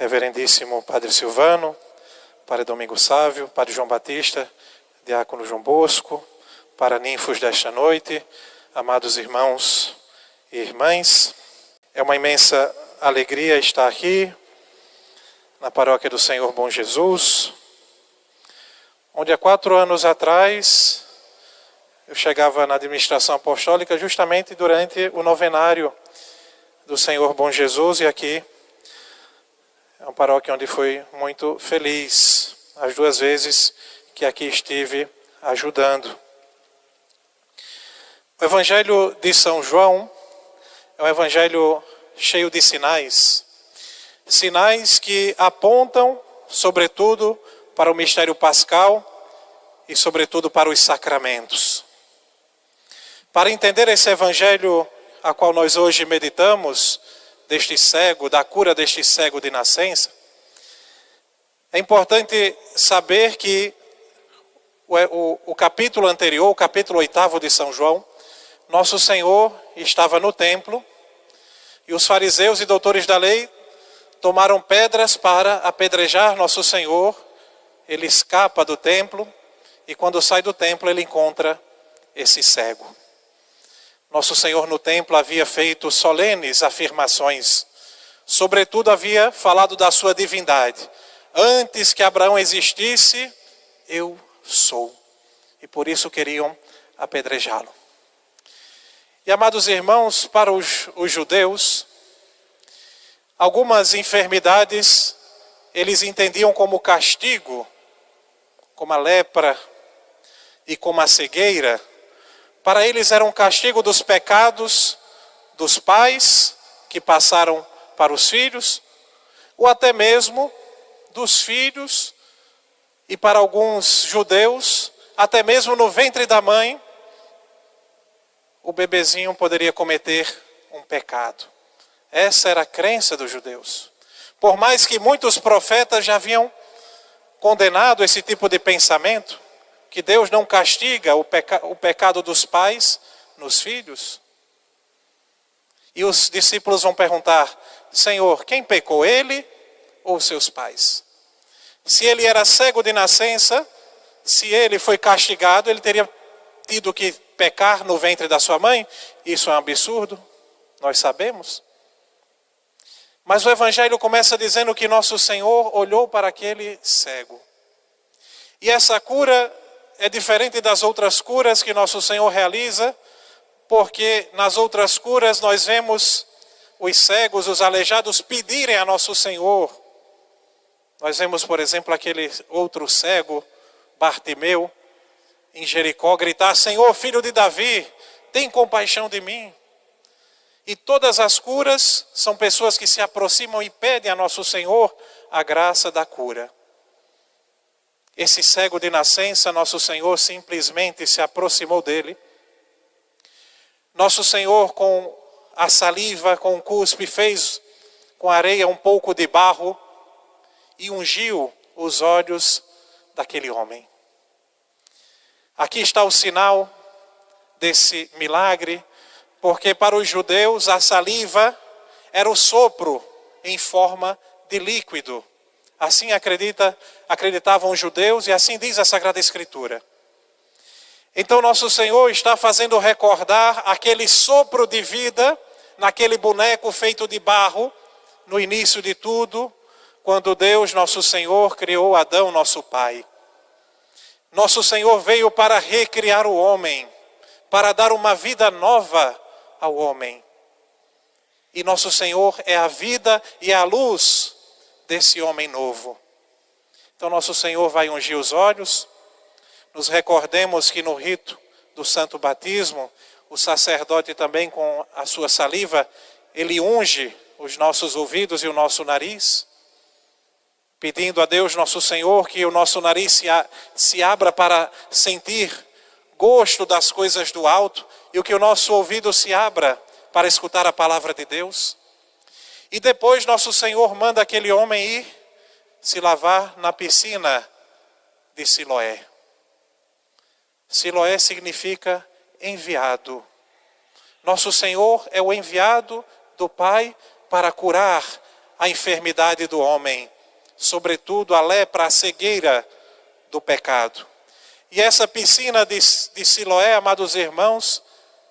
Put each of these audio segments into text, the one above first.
Reverendíssimo Padre Silvano, Padre Domingo Sávio, Padre João Batista, Diácono João Bosco, para ninfos desta noite, amados irmãos e irmãs. É uma imensa alegria estar aqui na paróquia do Senhor Bom Jesus, onde há quatro anos atrás eu chegava na administração apostólica justamente durante o novenário do Senhor Bom Jesus e aqui é uma paróquia onde fui muito feliz as duas vezes que aqui estive ajudando. O Evangelho de São João é um evangelho cheio de sinais. Sinais que apontam, sobretudo, para o mistério pascal e, sobretudo, para os sacramentos. Para entender esse evangelho a qual nós hoje meditamos, deste cego, da cura deste cego de nascença, é importante saber que o, o, o capítulo anterior, o capítulo oitavo de São João, nosso Senhor estava no templo e os fariseus e doutores da lei tomaram pedras para apedrejar Nosso Senhor. Ele escapa do templo e quando sai do templo ele encontra esse cego. Nosso Senhor no templo havia feito solenes afirmações, sobretudo havia falado da sua divindade. Antes que Abraão existisse, eu sou. E por isso queriam apedrejá-lo. E amados irmãos, para os, os judeus, algumas enfermidades eles entendiam como castigo, como a lepra e como a cegueira. Para eles era um castigo dos pecados dos pais que passaram para os filhos, ou até mesmo dos filhos, e para alguns judeus, até mesmo no ventre da mãe, o bebezinho poderia cometer um pecado. Essa era a crença dos judeus. Por mais que muitos profetas já haviam condenado esse tipo de pensamento, que Deus não castiga o, peca o pecado dos pais nos filhos. E os discípulos vão perguntar: Senhor, quem pecou, ele ou seus pais? Se ele era cego de nascença, se ele foi castigado, ele teria tido que pecar no ventre da sua mãe? Isso é um absurdo, nós sabemos. Mas o Evangelho começa dizendo que nosso Senhor olhou para aquele cego. E essa cura é diferente das outras curas que nosso Senhor realiza, porque nas outras curas nós vemos os cegos, os aleijados pedirem a nosso Senhor. Nós vemos, por exemplo, aquele outro cego, Bartimeu, em Jericó gritar: Senhor, filho de Davi, tem compaixão de mim. E todas as curas são pessoas que se aproximam e pedem a nosso Senhor a graça da cura. Esse cego de nascença, nosso Senhor simplesmente se aproximou dele. Nosso Senhor, com a saliva, com o cuspe, fez com areia um pouco de barro e ungiu os olhos daquele homem. Aqui está o sinal desse milagre, porque para os judeus a saliva era o sopro em forma de líquido. Assim acredita, acreditavam os judeus e assim diz a Sagrada Escritura. Então nosso Senhor está fazendo recordar aquele sopro de vida naquele boneco feito de barro no início de tudo, quando Deus, nosso Senhor, criou Adão, nosso pai. Nosso Senhor veio para recriar o homem, para dar uma vida nova ao homem. E nosso Senhor é a vida e a luz desse homem novo. Então, nosso Senhor vai ungir os olhos. Nos recordemos que no rito do santo batismo, o sacerdote também com a sua saliva, ele unge os nossos ouvidos e o nosso nariz pedindo a Deus nosso Senhor que o nosso nariz se, a, se abra para sentir gosto das coisas do alto e o que o nosso ouvido se abra para escutar a palavra de Deus. E depois nosso Senhor manda aquele homem ir se lavar na piscina de Siloé. Siloé significa enviado. Nosso Senhor é o enviado do Pai para curar a enfermidade do homem, sobretudo a lepra, a cegueira do pecado. E essa piscina de, de Siloé, amados irmãos,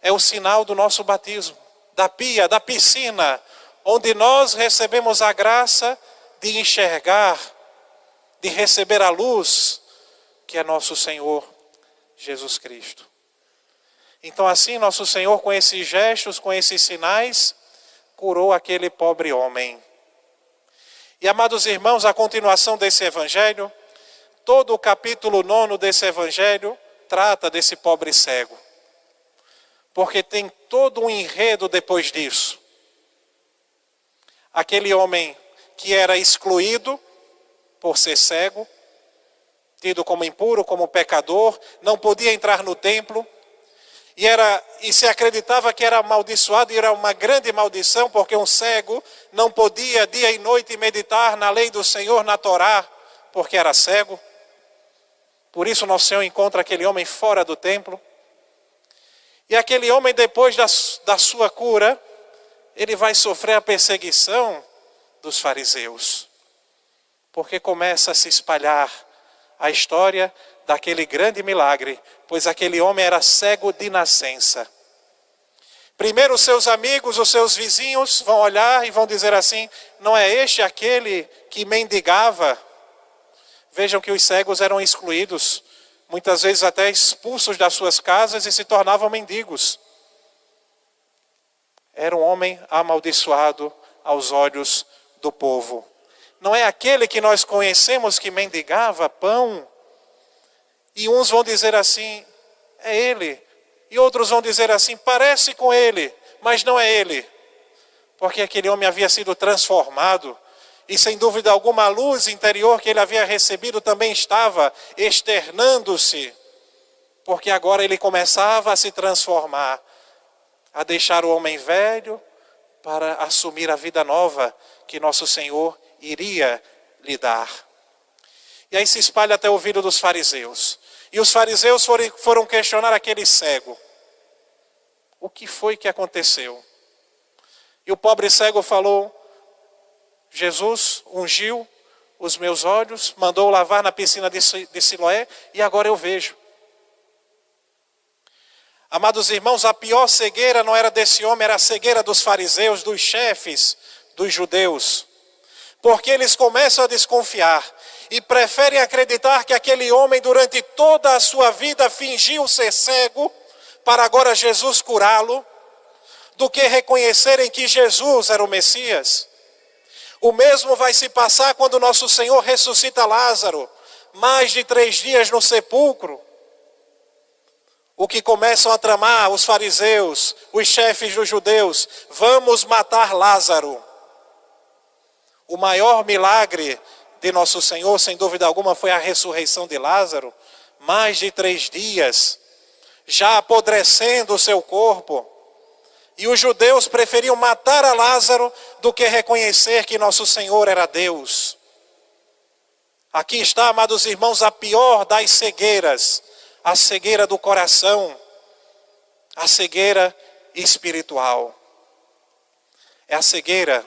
é o sinal do nosso batismo, da pia, da piscina, onde nós recebemos a graça de enxergar, de receber a luz que é nosso Senhor Jesus Cristo. Então, assim, nosso Senhor, com esses gestos, com esses sinais, curou aquele pobre homem. E, amados irmãos, a continuação desse evangelho, todo o capítulo nono desse evangelho trata desse pobre cego. Porque tem todo um enredo depois disso. Aquele homem que era excluído por ser cego, tido como impuro, como pecador, não podia entrar no templo, e, era, e se acreditava que era amaldiçoado, e era uma grande maldição, porque um cego não podia dia e noite meditar na lei do Senhor, na Torá, porque era cego. Por isso, nosso Senhor encontra aquele homem fora do templo. E aquele homem, depois da, da sua cura, ele vai sofrer a perseguição dos fariseus, porque começa a se espalhar a história daquele grande milagre, pois aquele homem era cego de nascença. Primeiro, os seus amigos, os seus vizinhos vão olhar e vão dizer assim: não é este aquele que mendigava? Vejam que os cegos eram excluídos, muitas vezes até expulsos das suas casas e se tornavam mendigos. Era um homem amaldiçoado aos olhos do povo. Não é aquele que nós conhecemos que mendigava pão e uns vão dizer assim: é ele. E outros vão dizer assim: parece com ele, mas não é ele. Porque aquele homem havia sido transformado. E sem dúvida alguma, a luz interior que ele havia recebido também estava externando-se. Porque agora ele começava a se transformar, a deixar o homem velho para assumir a vida nova que nosso Senhor iria lhe dar. E aí se espalha até o ouvido dos fariseus. E os fariseus foram questionar aquele cego: O que foi que aconteceu? E o pobre cego falou: Jesus ungiu os meus olhos, mandou lavar na piscina de Siloé e agora eu vejo. Amados irmãos, a pior cegueira não era desse homem, era a cegueira dos fariseus, dos chefes, dos judeus. Porque eles começam a desconfiar e preferem acreditar que aquele homem, durante toda a sua vida, fingiu ser cego, para agora Jesus curá-lo, do que reconhecerem que Jesus era o Messias. O mesmo vai se passar quando nosso Senhor ressuscita Lázaro, mais de três dias no sepulcro. O que começam a tramar os fariseus, os chefes dos judeus, vamos matar Lázaro. O maior milagre de nosso Senhor, sem dúvida alguma, foi a ressurreição de Lázaro, mais de três dias, já apodrecendo o seu corpo. E os judeus preferiam matar a Lázaro do que reconhecer que nosso Senhor era Deus. Aqui está, amados irmãos, a pior das cegueiras, a cegueira do coração, a cegueira espiritual. É a cegueira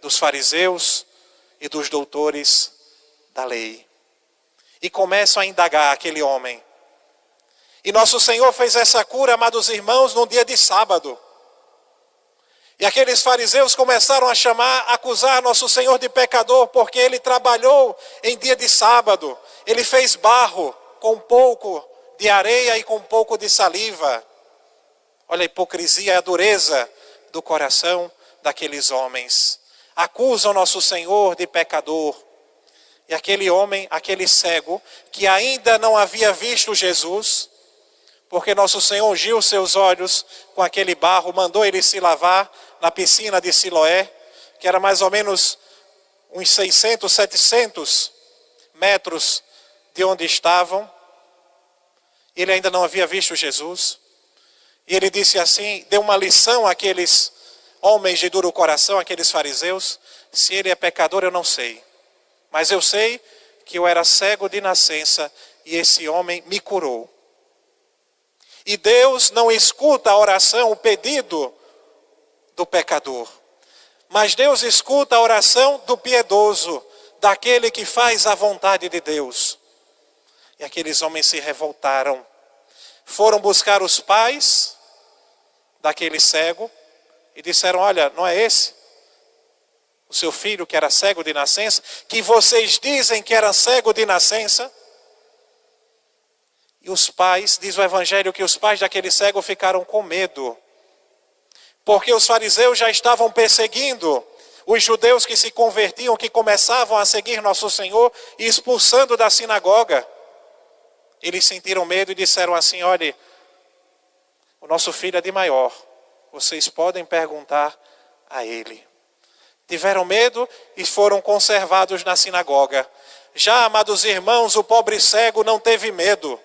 dos fariseus e dos doutores da lei. E começam a indagar aquele homem. E nosso Senhor fez essa cura, amados irmãos, num dia de sábado. E aqueles fariseus começaram a chamar, a acusar nosso Senhor de pecador, porque ele trabalhou em dia de sábado. Ele fez barro com pouco de areia e com um pouco de saliva. Olha a hipocrisia e a dureza do coração daqueles homens. Acusam nosso Senhor de pecador. E aquele homem, aquele cego, que ainda não havia visto Jesus, porque nosso Senhor ungiu seus olhos com aquele barro, mandou ele se lavar na piscina de Siloé, que era mais ou menos uns 600, 700 metros de onde estavam. Ele ainda não havia visto Jesus. E ele disse assim: deu uma lição àqueles homens de duro coração, aqueles fariseus: se ele é pecador, eu não sei. Mas eu sei que eu era cego de nascença e esse homem me curou. E Deus não escuta a oração, o pedido do pecador. Mas Deus escuta a oração do piedoso, daquele que faz a vontade de Deus. E aqueles homens se revoltaram. Foram buscar os pais daquele cego e disseram: Olha, não é esse? O seu filho que era cego de nascença, que vocês dizem que era cego de nascença? E os pais, diz o Evangelho, que os pais daquele cego ficaram com medo, porque os fariseus já estavam perseguindo os judeus que se convertiam, que começavam a seguir nosso Senhor e expulsando da sinagoga. Eles sentiram medo e disseram assim: olhe, o nosso filho é de maior, vocês podem perguntar a ele. Tiveram medo e foram conservados na sinagoga. Já, amados irmãos, o pobre cego não teve medo.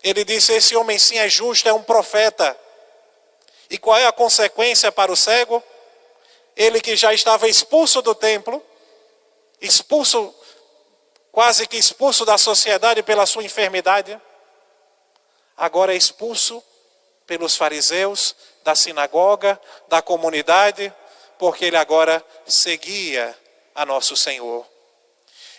Ele disse: Esse homem sim é justo, é um profeta. E qual é a consequência para o cego? Ele que já estava expulso do templo, expulso quase que expulso da sociedade pela sua enfermidade, agora é expulso pelos fariseus, da sinagoga, da comunidade, porque ele agora seguia a nosso Senhor.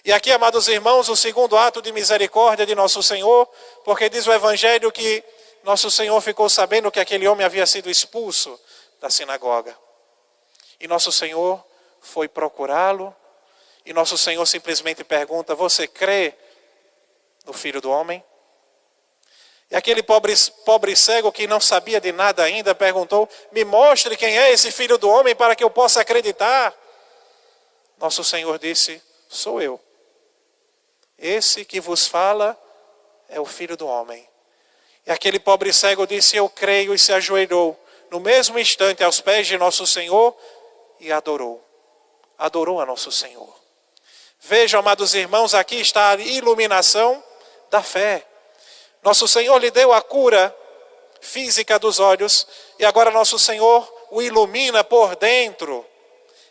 E aqui, amados irmãos, o segundo ato de misericórdia de nosso Senhor, porque diz o Evangelho que nosso Senhor ficou sabendo que aquele homem havia sido expulso da sinagoga. E nosso Senhor foi procurá-lo e nosso Senhor simplesmente pergunta: Você crê no Filho do Homem? E aquele pobre, pobre cego que não sabia de nada ainda perguntou: Me mostre quem é esse Filho do Homem para que eu possa acreditar. Nosso Senhor disse: Sou eu. Esse que vos fala é o Filho do Homem. E aquele pobre cego disse: Eu creio, e se ajoelhou no mesmo instante aos pés de nosso Senhor e adorou. Adorou a nosso Senhor. Vejam, amados irmãos, aqui está a iluminação da fé. Nosso Senhor lhe deu a cura física dos olhos e agora nosso Senhor o ilumina por dentro.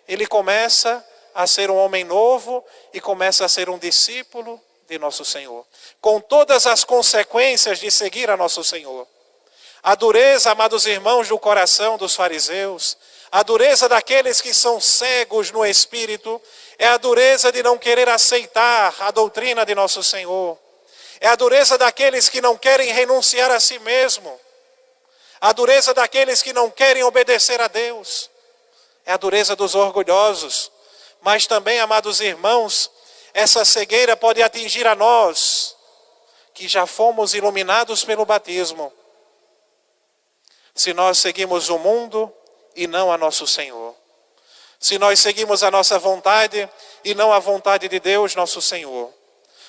Ele começa a ser um homem novo e começa a ser um discípulo de nosso Senhor, com todas as consequências de seguir a nosso Senhor. A dureza, amados irmãos, do coração dos fariseus, a dureza daqueles que são cegos no espírito é a dureza de não querer aceitar a doutrina de nosso Senhor. É a dureza daqueles que não querem renunciar a si mesmo. A dureza daqueles que não querem obedecer a Deus. É a dureza dos orgulhosos. Mas também, amados irmãos, essa cegueira pode atingir a nós, que já fomos iluminados pelo batismo. Se nós seguimos o mundo, e não a nosso Senhor. Se nós seguimos a nossa vontade e não a vontade de Deus, nosso Senhor.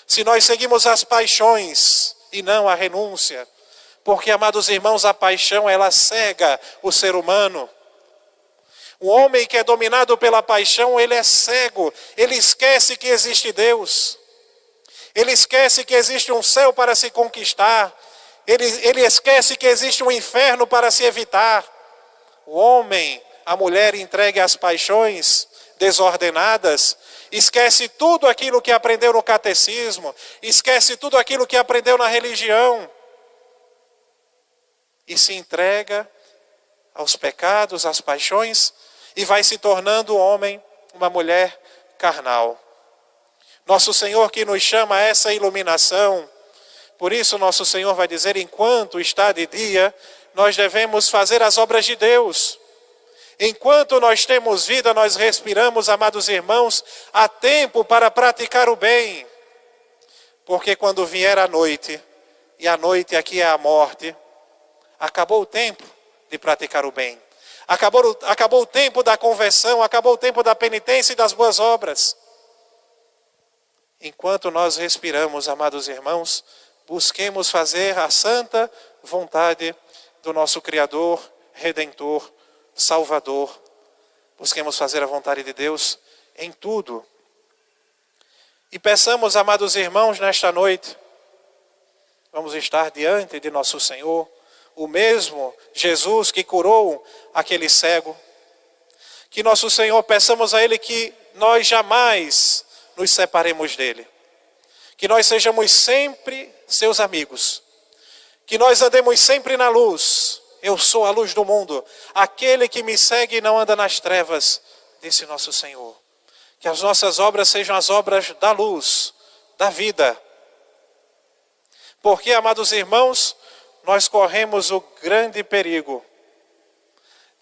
Se nós seguimos as paixões e não a renúncia. Porque, amados irmãos, a paixão ela cega o ser humano. O homem que é dominado pela paixão, ele é cego, ele esquece que existe Deus. Ele esquece que existe um céu para se conquistar. Ele, ele esquece que existe um inferno para se evitar o homem, a mulher entregue às paixões desordenadas, esquece tudo aquilo que aprendeu no catecismo, esquece tudo aquilo que aprendeu na religião e se entrega aos pecados, às paixões e vai se tornando homem, uma mulher carnal. Nosso Senhor que nos chama a essa iluminação, por isso nosso Senhor vai dizer: enquanto está de dia, nós devemos fazer as obras de Deus. Enquanto nós temos vida, nós respiramos, amados irmãos, há tempo para praticar o bem. Porque quando vier a noite, e a noite aqui é a morte, acabou o tempo de praticar o bem. Acabou, acabou o tempo da conversão, acabou o tempo da penitência e das boas obras. Enquanto nós respiramos, amados irmãos, busquemos fazer a santa vontade do nosso Criador, Redentor, Salvador. Busquemos fazer a vontade de Deus em tudo. E peçamos, amados irmãos, nesta noite, vamos estar diante de nosso Senhor, o mesmo Jesus que curou aquele cego. Que nosso Senhor, peçamos a Ele que nós jamais nos separemos dele. Que nós sejamos sempre seus amigos que nós andemos sempre na luz. Eu sou a luz do mundo. Aquele que me segue não anda nas trevas, disse nosso Senhor. Que as nossas obras sejam as obras da luz, da vida. Porque, amados irmãos, nós corremos o grande perigo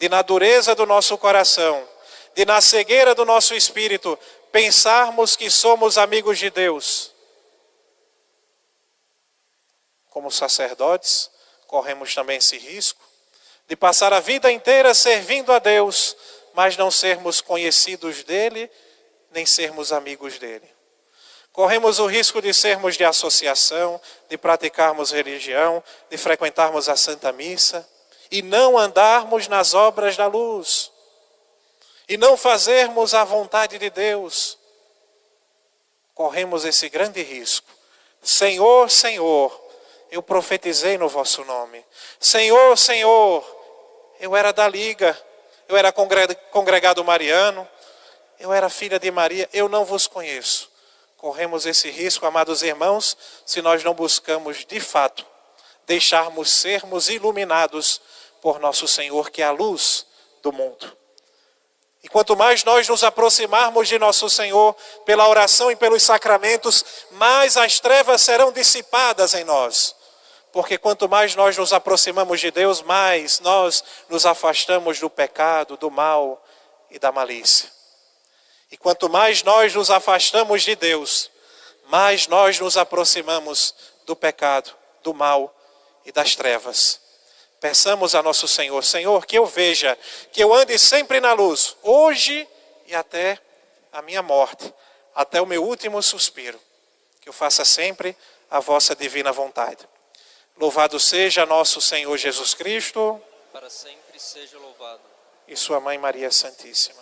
de, na dureza do nosso coração, de, na cegueira do nosso espírito, pensarmos que somos amigos de Deus. Como sacerdotes, corremos também esse risco de passar a vida inteira servindo a Deus, mas não sermos conhecidos dele, nem sermos amigos dele. Corremos o risco de sermos de associação, de praticarmos religião, de frequentarmos a Santa Missa e não andarmos nas obras da luz, e não fazermos a vontade de Deus. Corremos esse grande risco. Senhor, Senhor, eu profetizei no vosso nome. Senhor, Senhor, eu era da liga, eu era congregado mariano, eu era filha de Maria, eu não vos conheço. Corremos esse risco, amados irmãos, se nós não buscamos de fato deixarmos sermos iluminados por nosso Senhor, que é a luz do mundo. E quanto mais nós nos aproximarmos de nosso Senhor pela oração e pelos sacramentos, mais as trevas serão dissipadas em nós. Porque quanto mais nós nos aproximamos de Deus, mais nós nos afastamos do pecado, do mal e da malícia. E quanto mais nós nos afastamos de Deus, mais nós nos aproximamos do pecado, do mal e das trevas. Peçamos a nosso Senhor, Senhor, que eu veja, que eu ande sempre na luz, hoje e até a minha morte, até o meu último suspiro. Que eu faça sempre a vossa divina vontade. Louvado seja nosso Senhor Jesus Cristo. Para sempre seja louvado. E sua mãe Maria Santíssima.